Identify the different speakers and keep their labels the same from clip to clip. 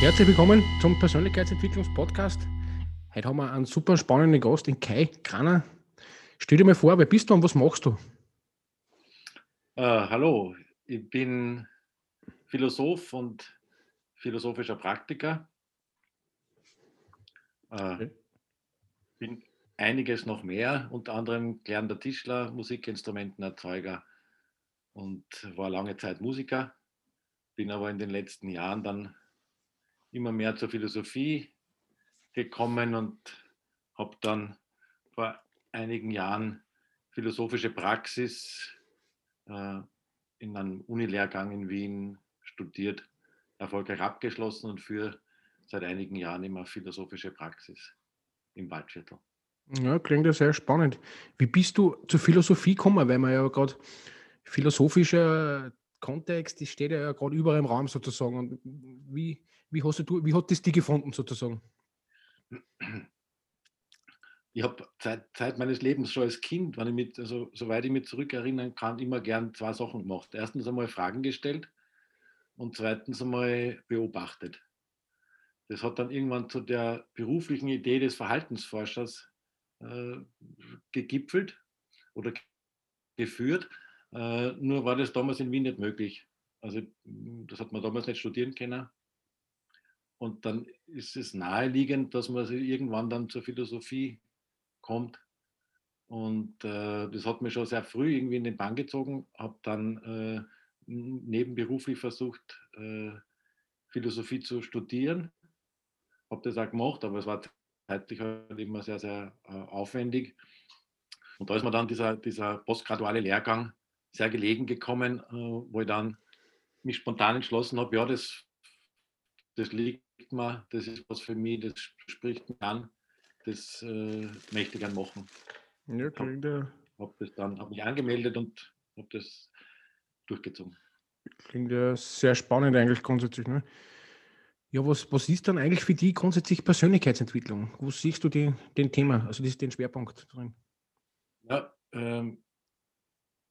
Speaker 1: Herzlich willkommen zum Persönlichkeitsentwicklungspodcast. Heute haben wir einen super spannenden Gast, den Kai Kraner. Stell dir mal vor, wer bist du und was machst du?
Speaker 2: Äh, hallo, ich bin Philosoph und philosophischer Praktiker. Äh, okay. Bin einiges noch mehr, unter anderem gelernter Tischler, Musikinstrumentenerzeuger und war lange Zeit Musiker. Bin aber in den letzten Jahren dann immer mehr zur Philosophie gekommen und habe dann vor einigen Jahren philosophische Praxis äh, in einem Unilehrgang in Wien studiert, erfolgreich abgeschlossen und für seit einigen Jahren immer philosophische Praxis im Waldviertel.
Speaker 1: Ja, klingt ja sehr spannend. Wie bist du zur Philosophie gekommen? Weil man ja gerade philosophischer Kontext, das steht ja gerade überall im Raum sozusagen. Und wie, wie, hast du, wie hat das die gefunden sozusagen?
Speaker 2: Ich habe Zeit, Zeit, meines Lebens schon als Kind, wenn ich mit, also, soweit ich mich zurückerinnern kann, immer gern zwei Sachen gemacht. Erstens einmal Fragen gestellt und zweitens einmal beobachtet. Das hat dann irgendwann zu der beruflichen Idee des Verhaltensforschers äh, gegipfelt oder geführt. Äh, nur war das damals in Wien nicht möglich. Also das hat man damals nicht studieren können. Und dann ist es naheliegend, dass man irgendwann dann zur Philosophie kommt. Und äh, das hat mir schon sehr früh irgendwie in den Bann gezogen. Habe dann äh, nebenberuflich versucht, äh, Philosophie zu studieren. Habe das auch gemacht, aber es war zeitlich halt immer sehr, sehr äh, aufwendig. Und da ist mir dann dieser, dieser postgraduale Lehrgang sehr gelegen gekommen, äh, wo ich dann mich spontan entschlossen habe, ja, das, das liegt mir, das ist was für mich, das spricht mich an, das äh, möchte ich gerne machen. Ja, klingt ja. Habe das dann, habe mich angemeldet und habe das durchgezogen.
Speaker 1: Klingt ja sehr spannend eigentlich grundsätzlich. Ne? Ja, was, was ist dann eigentlich für dich grundsätzlich Persönlichkeitsentwicklung? Wo siehst du die, den Thema, also das ist den Schwerpunkt drin?
Speaker 2: Ja, ähm,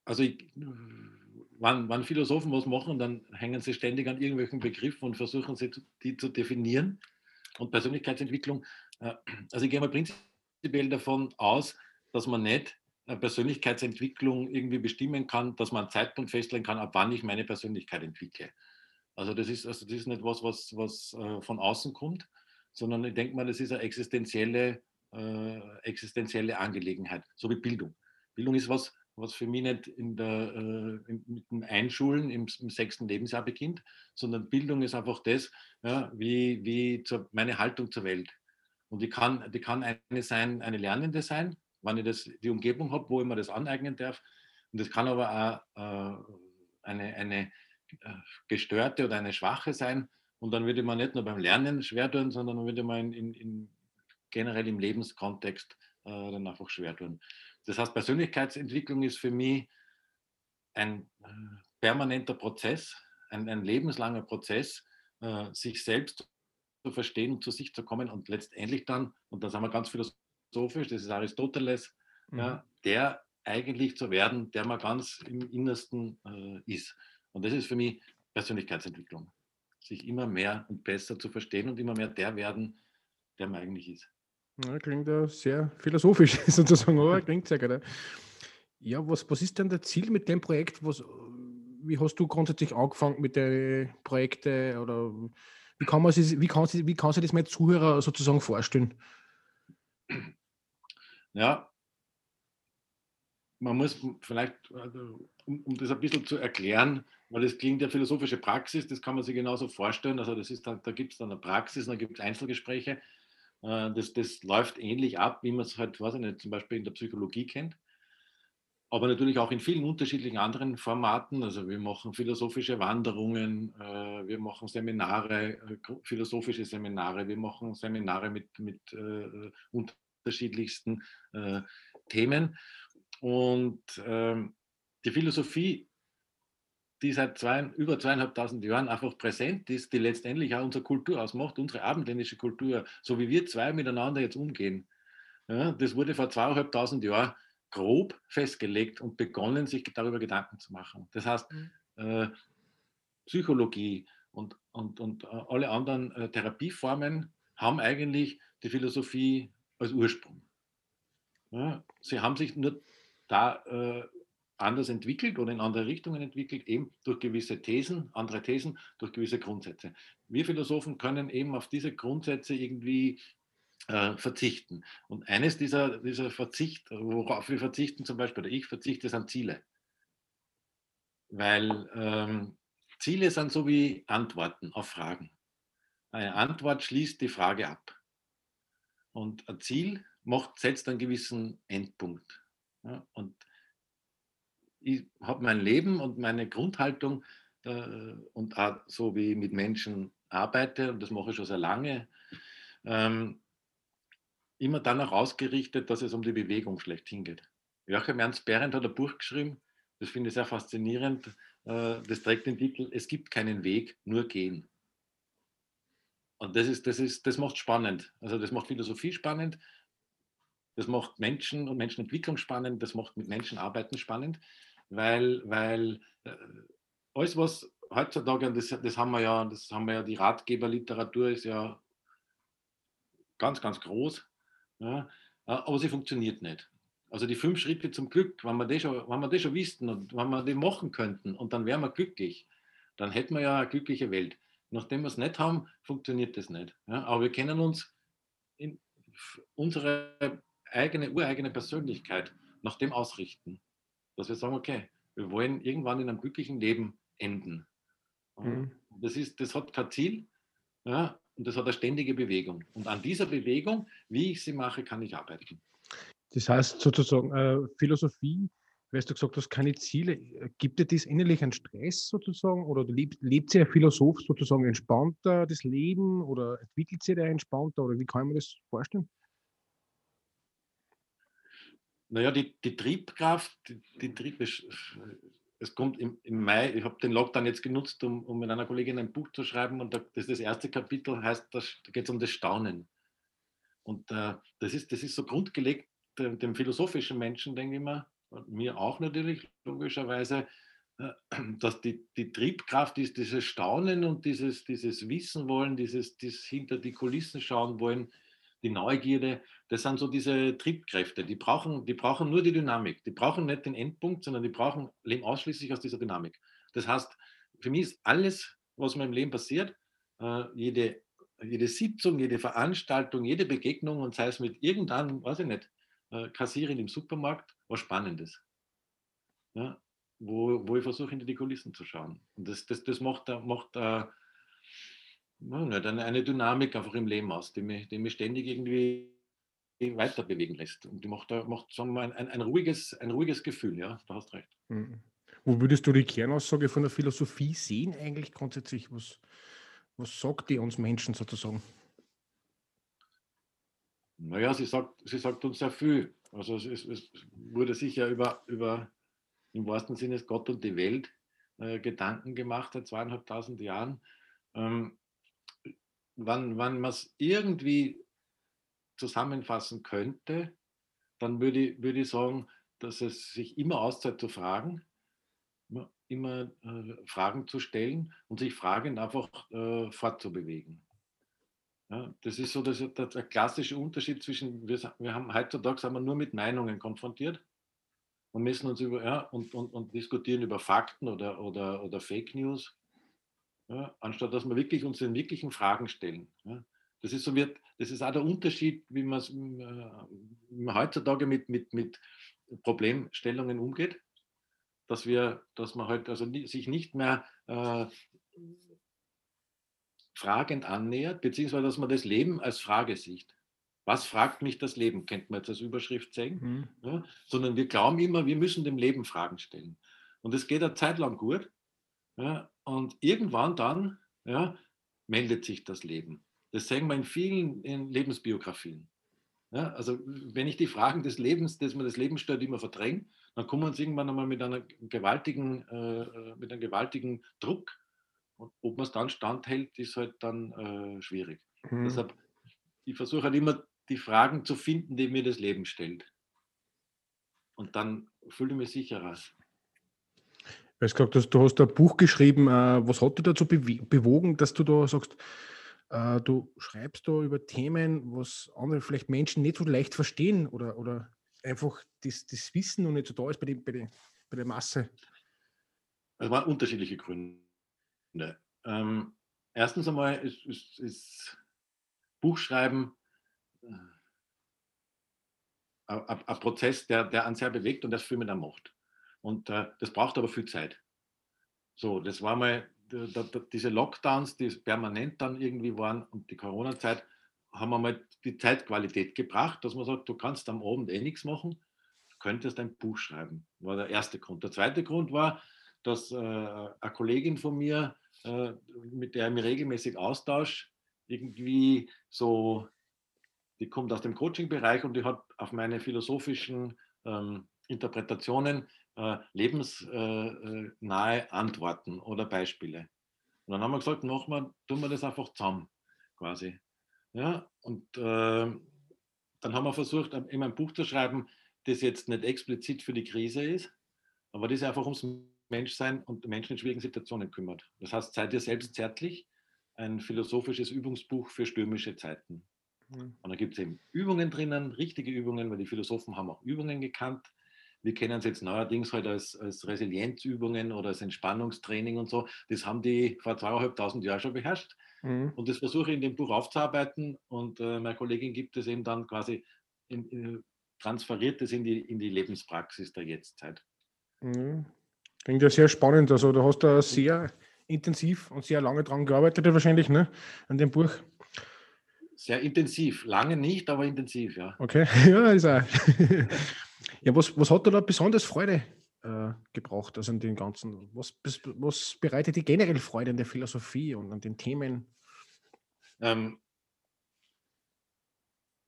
Speaker 2: also ich, wenn, wenn Philosophen was machen, dann hängen sie ständig an irgendwelchen Begriffen und versuchen sie die zu definieren. Und Persönlichkeitsentwicklung, äh, also ich gehe mal prinzipiell davon aus, dass man nicht Persönlichkeitsentwicklung irgendwie bestimmen kann, dass man einen Zeitpunkt festlegen kann, ab wann ich meine Persönlichkeit entwickle. Also das ist, also das ist nicht was, was, was äh, von außen kommt, sondern ich denke mal, das ist eine existenzielle, äh, existenzielle Angelegenheit, so wie Bildung. Bildung ist was, was für mich nicht in der, äh, mit dem Einschulen im, im, sechsten Lebensjahr beginnt, sondern Bildung ist einfach das, ja, wie, wie zur, meine Haltung zur Welt. Und die kann, die kann eine sein, eine Lernende sein, wenn ich das, die Umgebung habe, wo ich mir das aneignen darf. Und das kann aber auch äh, eine, eine äh, gestörte oder eine schwache sein. Und dann würde man nicht nur beim Lernen schwer tun, sondern würde man in, in, generell im Lebenskontext äh, dann einfach schwer tun. Das heißt, Persönlichkeitsentwicklung ist für mich ein äh, permanenter Prozess, ein, ein lebenslanger Prozess, äh, sich selbst zu verstehen und zu sich zu kommen und letztendlich dann, und da sind wir ganz philosophisch, das ist Aristoteles, mhm. ja, der eigentlich zu werden, der man ganz im Innersten äh, ist. Und das ist für mich Persönlichkeitsentwicklung. Sich immer mehr und besser zu verstehen und immer mehr der werden, der man eigentlich ist.
Speaker 1: Ja, klingt ja sehr philosophisch sozusagen, aber klingt sehr gut. Ja, was, was ist denn das Ziel mit dem Projekt? Was, wie hast du grundsätzlich angefangen mit den Projekten oder wie kann man sich, wie kann, sich, wie kann sich das mein Zuhörer sozusagen vorstellen?
Speaker 2: Ja, man muss vielleicht, also, um, um, das ein bisschen zu erklären, weil das klingt ja philosophische Praxis, das kann man sich genauso vorstellen. Also das ist dann, da gibt es dann eine Praxis, dann gibt es Einzelgespräche. Äh, das, das läuft ähnlich ab, wie man es halt, weiß ich nicht, zum Beispiel in der Psychologie kennt. aber natürlich auch in vielen unterschiedlichen anderen Formaten. Also wir machen philosophische Wanderungen, äh, wir machen Seminare, äh, philosophische Seminare, wir machen Seminare mit, mit unterschiedlichsten Themen. Und ähm, die Philosophie, die seit zwei, über zweieinhalbtausend Jahren einfach präsent ist, die letztendlich auch unsere Kultur ausmacht, unsere abendländische Kultur, so wie wir zwei miteinander jetzt umgehen. Ja, das wurde vor zweieinhalbtausend Jahren grob festgelegt und begonnen, sich darüber Gedanken zu machen. Das heißt, mhm. äh, Psychologie und, und, und äh, alle anderen äh, Therapieformen haben eigentlich die Philosophie als Ursprung. Ja, sie haben sich nur da äh, anders entwickelt oder in andere Richtungen entwickelt, eben durch gewisse Thesen, andere Thesen, durch gewisse Grundsätze. Wir Philosophen können eben auf diese Grundsätze irgendwie äh, verzichten. Und eines dieser, dieser Verzicht, worauf wir verzichten, zum Beispiel, oder ich verzichte, sind Ziele. Weil ähm, Ziele sind so wie Antworten auf Fragen. Eine Antwort schließt die Frage ab. Und ein Ziel macht, setzt einen gewissen Endpunkt. Ja, und ich habe mein Leben und meine Grundhaltung äh, und auch so wie ich mit Menschen arbeite, und das mache ich schon sehr lange, ähm, immer danach ausgerichtet, dass es um die Bewegung schlechthin geht. Joachim Ernst Behrendt hat ein Buch geschrieben, das finde ich sehr faszinierend. Äh, das trägt den Titel Es gibt keinen Weg, nur gehen. Und das, ist, das, ist, das macht spannend. Also das macht Philosophie spannend, das macht Menschen und Menschenentwicklung spannend, das macht mit Menschen arbeiten spannend, weil, weil äh, alles, was heutzutage, das, das haben wir ja, das haben wir ja, die Ratgeberliteratur ist ja ganz, ganz groß. Ja, aber sie funktioniert nicht. Also die fünf Schritte zum Glück, wenn wir das schon, wenn wir das schon wüssten und wenn wir die machen könnten und dann wären wir glücklich, dann hätten wir ja eine glückliche Welt. Nachdem wir es nicht haben, funktioniert das nicht. Ja, aber wir kennen uns in unsere eigene, ureigene Persönlichkeit nach dem ausrichten, dass wir sagen, okay, wir wollen irgendwann in einem glücklichen Leben enden. Mhm. Das, ist, das hat kein Ziel, ja, und das hat eine ständige Bewegung. Und an dieser Bewegung, wie ich sie mache, kann ich arbeiten.
Speaker 1: Das heißt sozusagen, äh, Philosophie, weil du gesagt hast, keine Ziele, gibt dir das innerlich einen Stress sozusagen oder lebt, lebt sich ein Philosoph sozusagen entspannter das Leben oder entwickelt sich der entspannter oder wie kann man das vorstellen?
Speaker 2: Naja, die, die Triebkraft, die, die Trieb, es kommt im, im Mai, ich habe den Lockdown jetzt genutzt, um, um mit einer Kollegin ein Buch zu schreiben und da, das, das erste Kapitel heißt, da geht es um das Staunen. Und äh, das, ist, das ist so grundgelegt dem, dem philosophischen Menschen, denke ich mal, mir auch natürlich, logischerweise, äh, dass die, die Triebkraft ist dieses Staunen und dieses, dieses Wissen wollen, dieses, dieses hinter die Kulissen schauen wollen, die Neugierde, das sind so diese Triebkräfte. Die brauchen, die brauchen nur die Dynamik. Die brauchen nicht den Endpunkt, sondern die brauchen leben ausschließlich aus dieser Dynamik. Das heißt, für mich ist alles, was mir im Leben passiert, äh, jede, jede Sitzung, jede Veranstaltung, jede Begegnung und sei es mit irgendeinem, weiß ich nicht, äh, Kassierin im Supermarkt, was Spannendes. Ja, wo, wo ich versuche, hinter die Kulissen zu schauen. Und das, das, das macht, macht uh, nicht, eine, eine Dynamik einfach im Leben aus, die mich, die mich ständig irgendwie weiter bewegen lässt. Und die macht, macht sagen wir, ein, ein, ein, ruhiges, ein ruhiges Gefühl, ja, da hast recht. Mhm.
Speaker 1: Wo würdest du die Kernaussage von der Philosophie sehen, eigentlich grundsätzlich? Was, was sagt die uns Menschen sozusagen?
Speaker 2: Naja, sie sagt, sie sagt uns sehr viel. Also es, es, es wurde sicher über, über im wahrsten Sinne Gott und die Welt äh, Gedanken gemacht seit zweieinhalbtausend Jahren. Ähm, wann, wann man es irgendwie zusammenfassen könnte, dann würde, würde ich sagen, dass es sich immer auszahlt zu fragen, immer äh, Fragen zu stellen und sich fragend einfach äh, fortzubewegen. Ja, das ist so das, das, der klassische Unterschied zwischen, wir, wir haben heutzutage sind wir nur mit Meinungen konfrontiert und müssen uns über ja, und, und, und diskutieren über Fakten oder, oder, oder Fake News ja, anstatt dass wir wirklich uns den wirklichen Fragen stellen. Ja. Das ist so wird, das ist auch der Unterschied, wie man, äh, man heutzutage mit, mit, mit Problemstellungen umgeht, dass wir, dass man halt also sich nicht mehr äh, fragend annähert, beziehungsweise dass man das Leben als Frage sieht. was fragt mich das Leben, könnte man jetzt als Überschrift sagen, mhm. ja, sondern wir glauben immer, wir müssen dem Leben Fragen stellen. Und es geht eine Zeit lang gut. Ja, und irgendwann dann ja, meldet sich das Leben. Das sehen wir in vielen in Lebensbiografien. Ja, also wenn ich die Fragen des Lebens, dass man das Leben stellt, immer verdränge, dann kommen wir uns irgendwann einmal mit, einer gewaltigen, äh, mit einem gewaltigen Druck. Und ob man es dann standhält, ist halt dann äh, schwierig. Mhm. Deshalb, ich versuche halt immer die Fragen zu finden, die mir das Leben stellt. Und dann fühle ich mich sicherer.
Speaker 1: Du hast gesagt, du hast ein Buch geschrieben. Äh, was hat dich dazu bewogen, dass du da sagst, äh, du schreibst da über Themen, was andere vielleicht Menschen nicht so leicht verstehen oder, oder einfach das, das Wissen noch nicht so da ist bei, die, bei, die, bei der Masse?
Speaker 2: Es waren unterschiedliche Gründe. Ähm, erstens einmal ist, ist, ist Buchschreiben äh, ein Prozess, der, der einen sehr bewegt und das viel mit einem macht. Und äh, das braucht aber viel Zeit. So, das war mal da, da, diese Lockdowns, die permanent dann irgendwie waren und die Corona-Zeit, haben wir mal die Zeitqualität gebracht, dass man sagt, du kannst am Abend eh nichts machen, du könntest ein Buch schreiben. War der erste Grund. Der zweite Grund war, dass äh, eine Kollegin von mir, äh, mit der ich mich regelmäßig austausche, irgendwie so, die kommt aus dem Coaching-Bereich und die hat auf meine philosophischen ähm, Interpretationen lebensnahe äh, Antworten oder Beispiele. Und dann haben wir gesagt, machen wir, tun wir das einfach zusammen quasi. Ja, und äh, dann haben wir versucht, immer ein Buch zu schreiben, das jetzt nicht explizit für die Krise ist, aber das einfach ums Menschsein und Menschen in schwierigen Situationen kümmert. Das heißt, seid ihr selbst zärtlich, ein philosophisches Übungsbuch für stürmische Zeiten. Mhm. Und da gibt es eben Übungen drinnen, richtige Übungen, weil die Philosophen haben auch Übungen gekannt, wir kennen es jetzt neuerdings halt als, als Resilienzübungen oder als Entspannungstraining und so. Das haben die vor zweieinhalbtausend Jahren schon beherrscht. Mhm. Und das versuche ich in dem Buch aufzuarbeiten. Und äh, meine Kollegin gibt es eben dann quasi, in, in, transferiert es in die, in die Lebenspraxis der Jetztzeit.
Speaker 1: Mhm. Klingt ja sehr spannend. Also du hast da sehr intensiv und sehr lange dran gearbeitet, wahrscheinlich, ne? An dem Buch.
Speaker 2: Sehr intensiv. Lange nicht, aber intensiv, ja.
Speaker 1: Okay, ja, ist auch. Ja, was, was hat da besonders Freude äh, gebraucht, also an den ganzen? Was, was bereitet dir generell Freude an der Philosophie und an den Themen? Ähm,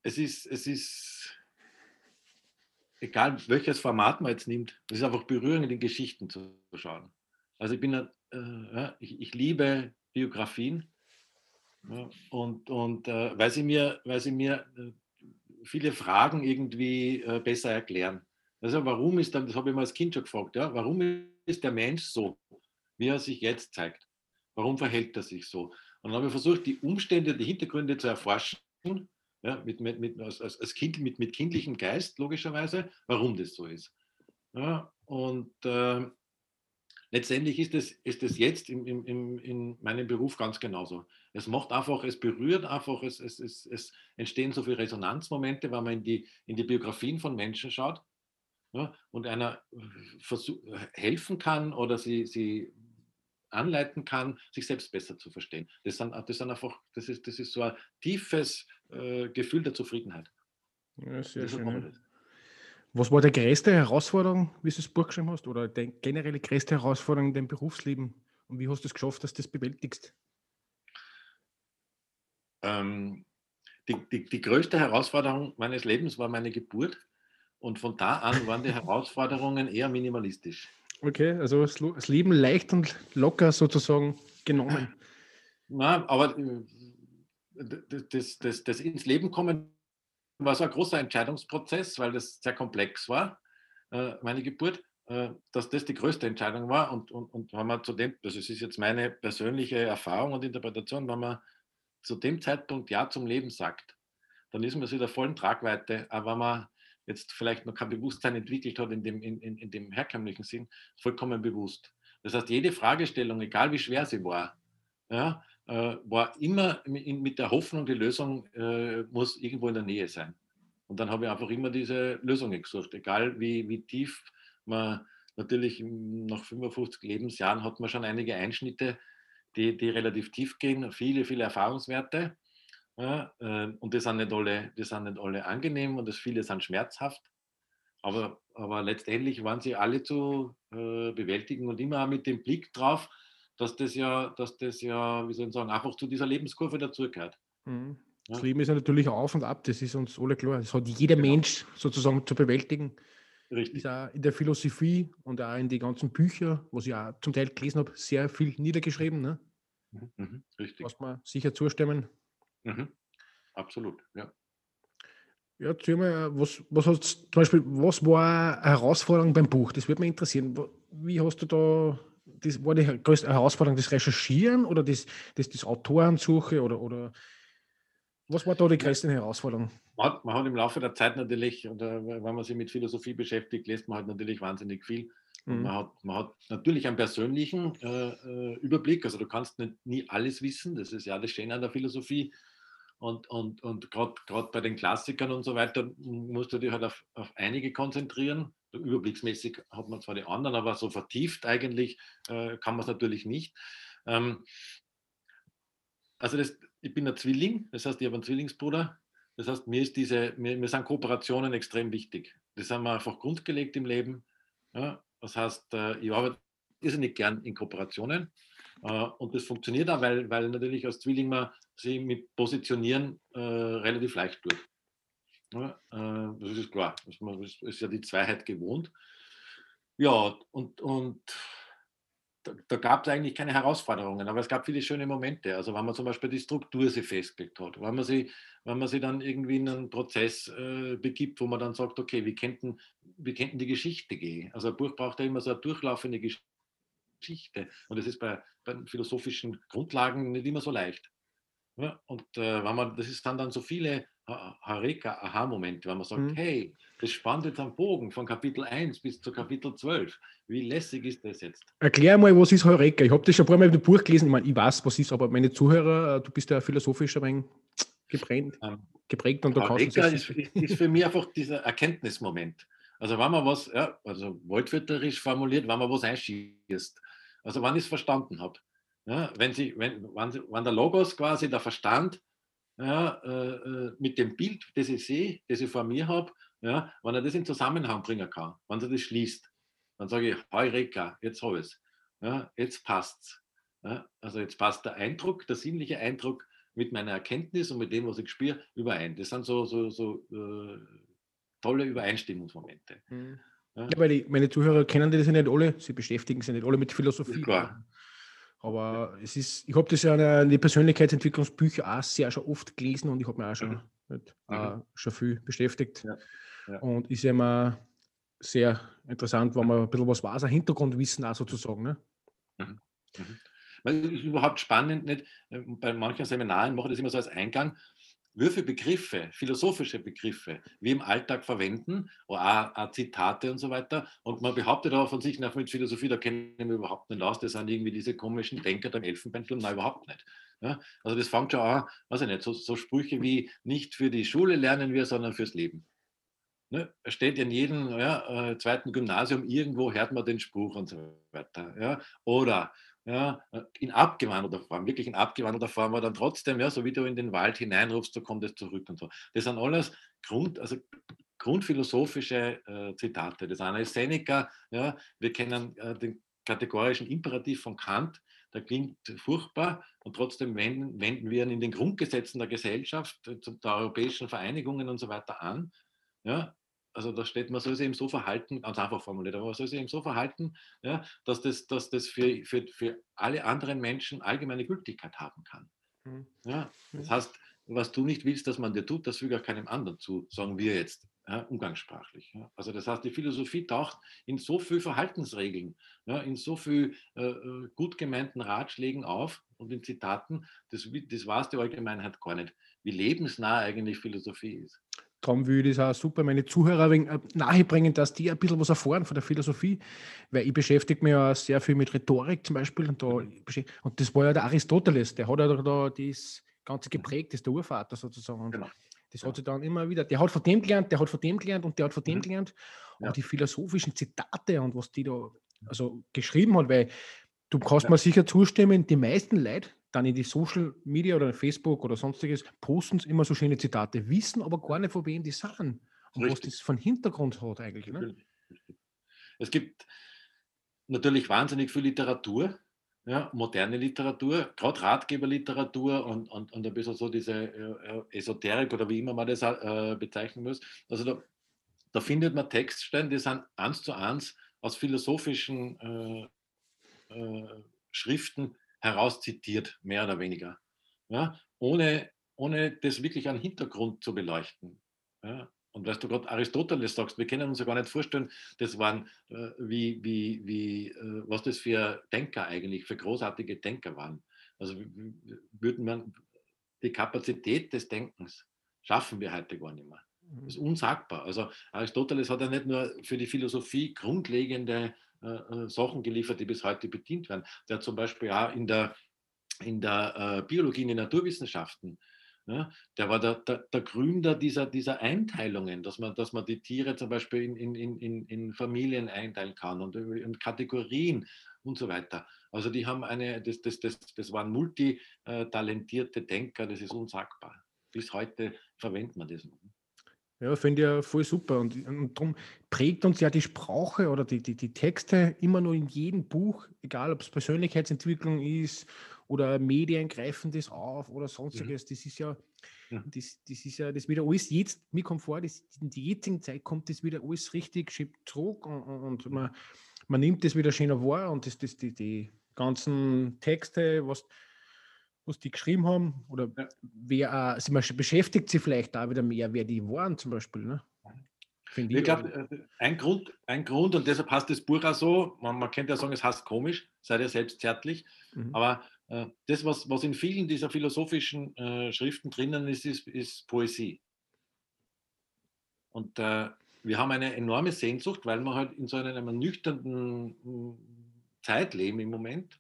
Speaker 2: es ist, es ist egal welches Format man jetzt nimmt, es ist einfach berührend, in den Geschichten zu schauen. Also ich bin, äh, ich, ich, liebe Biografien und, und äh, weil sie mir, weil sie mir äh, viele Fragen irgendwie äh, besser erklären. Also warum ist dann, das habe ich mal als Kind schon gefragt, ja, warum ist der Mensch so, wie er sich jetzt zeigt? Warum verhält er sich so? Und dann habe ich versucht, die Umstände, die Hintergründe zu erforschen, ja, mit, mit, mit, als, als Kind mit, mit kindlichem Geist, logischerweise, warum das so ist. Ja, und äh, letztendlich ist es, ist es jetzt im, im, in meinem Beruf ganz genauso. Es macht einfach, es berührt einfach, es, es, es, es entstehen so viele Resonanzmomente, wenn man in die, in die Biografien von Menschen schaut ja, und einer helfen kann oder sie, sie anleiten kann, sich selbst besser zu verstehen. Das, sind, das, sind einfach, das, ist, das ist so ein tiefes äh, Gefühl der Zufriedenheit.
Speaker 1: Ja, sehr schön. Was war die größte Herausforderung, wie du das Buch geschrieben hast, oder die generelle größte Herausforderung in deinem Berufsleben? Und wie hast du es geschafft, dass du das bewältigst?
Speaker 2: Ähm, die, die, die größte Herausforderung meines Lebens war meine Geburt. Und von da an waren die Herausforderungen eher minimalistisch.
Speaker 1: Okay, also das Leben leicht und locker sozusagen genommen.
Speaker 2: Na, aber äh, das, das, das ins Leben kommen war so ein großer Entscheidungsprozess, weil das sehr komplex war, äh, meine Geburt, äh, dass das die größte Entscheidung war. Und, und, und wenn man zu dem, das ist jetzt meine persönliche Erfahrung und Interpretation, wenn man zu dem Zeitpunkt Ja zum Leben sagt, dann ist man sich der vollen Tragweite. Aber wenn man jetzt vielleicht noch kein Bewusstsein entwickelt hat in dem, in, in, in dem herkömmlichen Sinn, vollkommen bewusst. Das heißt, jede Fragestellung, egal wie schwer sie war, ja, äh, war immer mit der Hoffnung, die Lösung äh, muss irgendwo in der Nähe sein. Und dann habe ich einfach immer diese Lösungen gesucht, egal wie, wie tief man natürlich nach 55 Lebensjahren hat man schon einige Einschnitte, die, die relativ tief gehen, viele, viele Erfahrungswerte. Ja, äh, und die sind, nicht alle, die sind nicht alle angenehm und das viele sind schmerzhaft. Aber, aber letztendlich waren sie alle zu äh, bewältigen und immer mit dem Blick drauf, dass das ja, dass das ja, wie soll ich sagen, einfach zu dieser Lebenskurve dazugehört.
Speaker 1: Mhm. Das ja. Leben ist ja natürlich auf und ab, das ist uns alle klar. Das hat jeder genau. Mensch sozusagen zu bewältigen. Richtig. Ist auch in der Philosophie und auch in die ganzen Bücher, was ich auch zum Teil gelesen habe, sehr viel niedergeschrieben. Ne? Mhm. mhm richtig. Was man sicher zustimmen.
Speaker 2: Mhm. Absolut, ja.
Speaker 1: Ja, erzähl mal, was, was hast zum Beispiel, was war eine Herausforderung beim Buch? Das würde mich interessieren. Wie hast du da, das war die größte Herausforderung das Recherchieren oder das, das, das Autorensuche oder, oder was war da die größte Herausforderung?
Speaker 2: Man hat, man hat, im Laufe der Zeit natürlich, oder wenn man sich mit Philosophie beschäftigt, lässt man halt natürlich wahnsinnig viel. Mhm. Man, hat, man, hat, natürlich einen persönlichen äh, äh, Überblick, also du kannst nicht, nie alles wissen, das ist ja das Schöne an der Philosophie. Und, und, und gerade bei den Klassikern und so weiter musst du dich halt auf, auf einige konzentrieren. Überblicksmäßig hat man zwar die anderen, aber so vertieft eigentlich äh, kann man es natürlich nicht. Ähm, also das, ich bin ein Zwilling, das heißt, ich habe einen Zwillingsbruder. Das heißt, mir, ist diese, mir, mir sind Kooperationen extrem wichtig. Das haben wir einfach grundgelegt im Leben. Ja, das heißt, äh, ich arbeite irrsinnig gern in Kooperationen. Äh, und das funktioniert auch, weil, weil natürlich als Zwilling man sich mit Positionieren äh, relativ leicht tut. Ja, äh, das ist klar. Das ist ja die Zweiheit gewohnt. Ja, und, und da, da gab es eigentlich keine Herausforderungen, aber es gab viele schöne Momente. Also wenn man zum Beispiel die Struktur sich festgelegt hat, wenn man sie, wenn man sie dann irgendwie in einen Prozess äh, begibt, wo man dann sagt, okay, wie könnten, wie könnten die Geschichte gehen? Also ein Buch braucht ja immer so eine durchlaufende Geschichte. Und das ist bei, bei philosophischen Grundlagen nicht immer so leicht. Ja, und äh, wenn man, das ist dann, dann so viele Hareka, Aha-Momente, wenn man sagt, mhm. hey, das spannt jetzt am Bogen von Kapitel 1 bis zu Kapitel 12. Wie lässig ist das jetzt?
Speaker 1: Erklär mal, was ist Heureka? Ich habe das schon ein paar Mal im Buch gelesen. Ich meine, ich weiß, was ist, aber meine Zuhörer, äh, du bist ja philosophisch ein geprägt, ähm, geprägt und
Speaker 2: du Heureka kannst ist, ist für mich einfach dieser Erkenntnismoment. Also wenn man was, ja, also wortwörtlich formuliert, wenn man was einschießt, also wann ich es verstanden habe. Ja, wenn, sie, wenn, wenn, wenn der Logos quasi, der Verstand, ja, äh, äh, mit dem Bild, das ich sehe, das ich vor mir habe, ja, wenn er das in Zusammenhang bringen kann, wenn er das schließt, dann sage ich, Heureka, jetzt habe ich es. Ja, jetzt passt's. Ja, also jetzt passt der Eindruck, der sinnliche Eindruck mit meiner Erkenntnis und mit dem, was ich spüre, überein. Das sind so, so, so äh, tolle Übereinstimmungsmomente.
Speaker 1: Mhm. Ja. ja, weil die, meine Zuhörer kennen das ja nicht alle, sie beschäftigen sich nicht alle mit Philosophie. Klar. Aber es ist, ich habe das ja in den Persönlichkeitsentwicklungsbüchern auch sehr schon oft gelesen und ich habe mich auch schon, mhm. nicht, äh, schon viel beschäftigt. Ja. Ja. Und ist ja immer sehr interessant, wenn man ein bisschen was weiß, ein Hintergrundwissen auch sozusagen. Ne?
Speaker 2: Mhm. Mhm. Das ist überhaupt spannend, nicht? Bei manchen Seminaren mache ich das immer so als Eingang für Begriffe, philosophische Begriffe, wir im Alltag verwenden, auch, Zitate und so weiter. Und man behauptet auch von sich, nach mit Philosophie, da kennen wir überhaupt nicht aus, das sind irgendwie diese komischen Denker beim Elfenbeinturm, nein, überhaupt nicht. Ja, also das fängt schon an, weiß ich nicht, so, so Sprüche wie nicht für die Schule lernen wir, sondern fürs Leben. Ne, steht in jedem ja, äh, zweiten Gymnasium irgendwo, hört man den Spruch und so weiter. Ja. Oder ja, in abgewandelter Form, wirklich in abgewandelter Form, aber dann trotzdem, ja, so wie du in den Wald hineinrufst, so kommt es zurück und so. Das sind alles Grund, also grundphilosophische äh, Zitate. Das eine ist Seneca, ja, wir kennen äh, den kategorischen Imperativ von Kant, der klingt furchtbar und trotzdem wenden, wenden wir ihn in den Grundgesetzen der Gesellschaft, äh, der europäischen Vereinigungen und so weiter an. Ja, also da steht, man soll sich eben so verhalten, ganz einfach formuliert, aber man soll sich eben so verhalten, ja, dass das, dass das für, für, für alle anderen Menschen allgemeine Gültigkeit haben kann. Mhm. Ja, das heißt, was du nicht willst, dass man dir tut, das füge auch keinem anderen zu, sagen wir jetzt, ja, umgangssprachlich. Ja. Also das heißt, die Philosophie taucht in so viel Verhaltensregeln, ja, in so viel äh, äh gut gemeinten Ratschlägen auf und in Zitaten, das, das weiß die Allgemeinheit gar nicht, wie lebensnah eigentlich Philosophie ist.
Speaker 1: Darum würde ich es auch super meine Zuhörer äh, nahebringen, dass die ein bisschen was erfahren von der Philosophie, weil ich beschäftige mich ja sehr viel mit Rhetorik zum Beispiel und, da, und das war ja der Aristoteles, der hat ja da das Ganze geprägt, das ist der Urvater sozusagen. Genau. Das hat sich dann immer wieder, der hat von dem gelernt, der hat von dem gelernt und der hat von dem mhm. gelernt. Und ja. die philosophischen Zitate und was die da also geschrieben hat, weil Du kannst ja. mir sicher zustimmen, die meisten Leute, dann in die Social Media oder Facebook oder sonstiges, posten immer so schöne Zitate, wissen aber gar nicht, von wem die sind und Richtig. was das von Hintergrund hat eigentlich. Ne?
Speaker 2: Es gibt natürlich wahnsinnig viel Literatur, ja, moderne Literatur, gerade Ratgeberliteratur und, und, und ein bisschen so diese äh, Esoterik oder wie immer man das äh, bezeichnen muss. Also da, da, findet man Textstellen, die sind eins zu eins aus philosophischen äh, äh, Schriften heraus zitiert, mehr oder weniger. Ja, ohne, ohne das wirklich an Hintergrund zu beleuchten. Ja, und was du gerade Aristoteles sagst, wir können uns ja gar nicht vorstellen, das waren, äh, wie, wie, wie, äh, was das für Denker eigentlich, für großartige Denker waren. Also würden man die Kapazität des Denkens schaffen wir heute gar nicht mehr. Das ist mhm. unsagbar. Also Aristoteles hat ja nicht nur für die Philosophie grundlegende äh, äh, Sachen geliefert, die bis heute bedient werden. Der zum Beispiel auch in der, in der äh, Biologie, in den Naturwissenschaften ja, der war der, der, der, Gründer dieser, dieser Einteilungen, dass man, dass man die Tiere zum Beispiel in, in, in, in Familien einteilen kann und in Kategorien und so weiter. Also die haben eine, das, das, das, das waren multitalentierte Denker, das ist unsagbar. Bis heute verwendet man das.
Speaker 1: Ja, finde ich ja voll super. Und, und darum prägt uns ja die Sprache oder die, die, die Texte immer nur in jedem Buch, egal ob es Persönlichkeitsentwicklung ist oder Medien greifen das auf oder sonstiges. Mhm. Das ist ja, mhm. das, das ist ja, das wieder alles jetzt, mir kommt vor, das, in die jetzigen Zeit kommt das wieder alles richtig schön zurück und, und man, man nimmt das wieder schöner wahr und das, das, die, die ganzen Texte, was, was die geschrieben haben, oder ja. wer also man beschäftigt sich vielleicht da wieder mehr, wer die waren zum Beispiel. Ne?
Speaker 2: Ich, ich glaube, äh, ein Grund, ein Grund, und deshalb heißt das Buch auch so, man, man könnte ja sagen, es heißt komisch, seid ihr selbst zärtlich, mhm. aber äh, das, was, was in vielen dieser philosophischen äh, Schriften drinnen ist, ist, ist Poesie. Und äh, wir haben eine enorme Sehnsucht, weil wir halt in so einer, einer nüchternen hm, Zeit leben im Moment,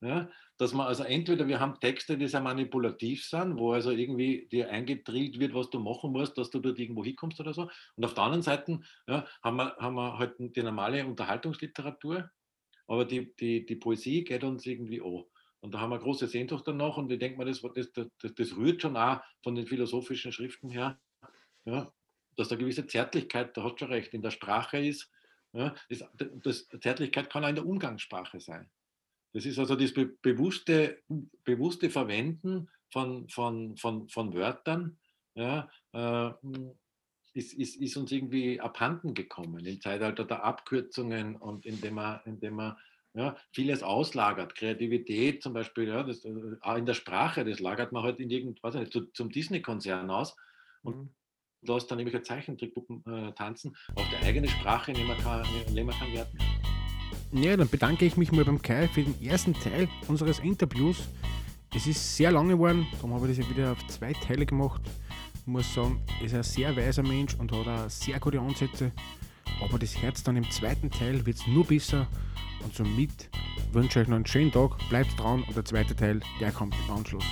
Speaker 2: ja, dass man also entweder wir haben Texte, die sehr manipulativ sind, wo also irgendwie dir eingedrillt wird, was du machen musst, dass du dort irgendwo hinkommst oder so. Und auf der anderen Seite ja, haben, wir, haben wir halt die normale Unterhaltungsliteratur, aber die, die, die Poesie geht uns irgendwie an. Und da haben wir große Sehnsucht danach und ich denke mal, das, das, das, das rührt schon auch von den philosophischen Schriften her, ja, dass da gewisse Zärtlichkeit, da hast du schon recht, in der Sprache ist. Ja, das, das, Zärtlichkeit kann auch in der Umgangssprache sein. Das ist also das be bewusste, bewusste Verwenden von, von, von, von Wörtern, ja, äh, ist, ist, ist uns irgendwie abhanden gekommen im Zeitalter der Abkürzungen und indem man, indem man ja, vieles auslagert. Kreativität zum Beispiel, ja, das, äh, auch in der Sprache, das lagert man halt in irgendwas nicht, zu, zum Disney-Konzern aus und mhm. lässt dann irgendwelche Zeichentrickpuppen äh, tanzen, auf der eigene Sprache nehmen kann, nehmen kann werden.
Speaker 1: Ja, dann bedanke ich mich mal beim Kai für den ersten Teil unseres Interviews. Es ist sehr lange geworden, darum habe ich das ja wieder auf zwei Teile gemacht. Ich muss sagen, ist ein sehr weiser Mensch und hat auch sehr gute Ansätze. Aber das Herz dann im zweiten Teil wird es nur besser und somit wünsche ich euch noch einen schönen Tag, bleibt dran und der zweite Teil, der kommt im Anschluss.